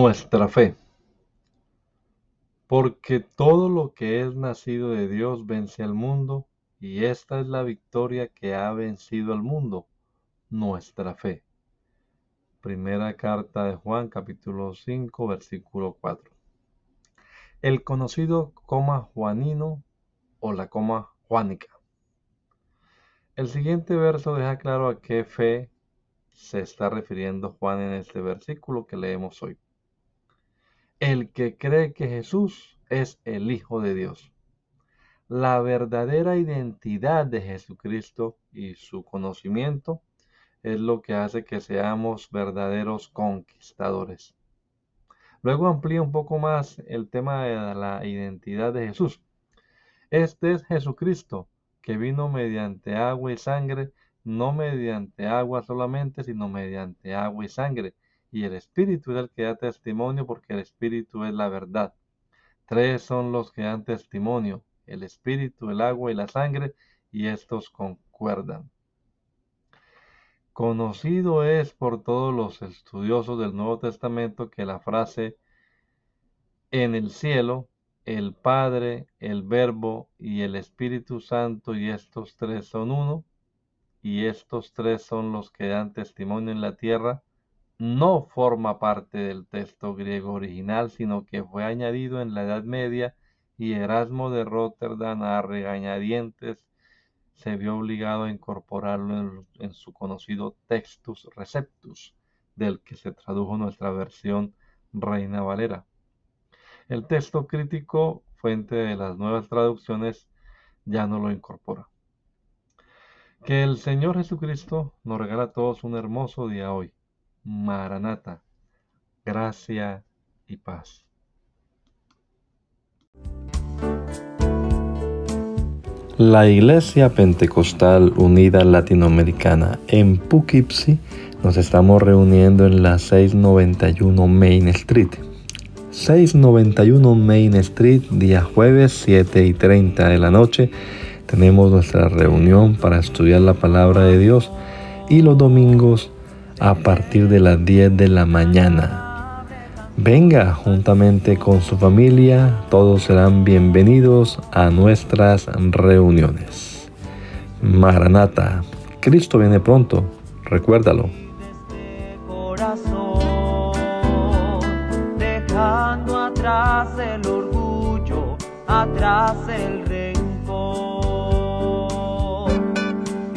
Nuestra fe. Porque todo lo que es nacido de Dios vence al mundo, y esta es la victoria que ha vencido al mundo, nuestra fe. Primera carta de Juan, capítulo 5, versículo 4. El conocido coma juanino o la coma juánica. El siguiente verso deja claro a qué fe se está refiriendo Juan en este versículo que leemos hoy el que cree que Jesús es el Hijo de Dios. La verdadera identidad de Jesucristo y su conocimiento es lo que hace que seamos verdaderos conquistadores. Luego amplía un poco más el tema de la identidad de Jesús. Este es Jesucristo, que vino mediante agua y sangre, no mediante agua solamente, sino mediante agua y sangre y el Espíritu es el que da testimonio porque el Espíritu es la verdad. Tres son los que dan testimonio, el Espíritu, el agua y la sangre, y estos concuerdan. Conocido es por todos los estudiosos del Nuevo Testamento que la frase en el cielo, el Padre, el Verbo y el Espíritu Santo y estos tres son uno, y estos tres son los que dan testimonio en la tierra, no forma parte del texto griego original, sino que fue añadido en la Edad Media y Erasmo de Rotterdam a regañadientes se vio obligado a incorporarlo en, su conocido Textus Receptus, del que se tradujo nuestra versión Reina Valera. El texto crítico, fuente de las nuevas traducciones, ya no lo incorpora. Que el Señor Jesucristo nos regala a todos un hermoso día hoy Maranata, gracia y paz. La Iglesia Pentecostal Unida Latinoamericana en Poughkeepsie nos estamos reuniendo en la 691 Main Street. 691 Main Street, día jueves 7 y 30 de la noche. Tenemos nuestra reunión para estudiar la palabra de Dios y los domingos a partir de las 10 de la mañana. Venga juntamente con su familia, todos serán bienvenidos a nuestras reuniones. Maranata, Cristo viene pronto, recuérdalo. Dejando atrás el orgullo, atrás el rencor.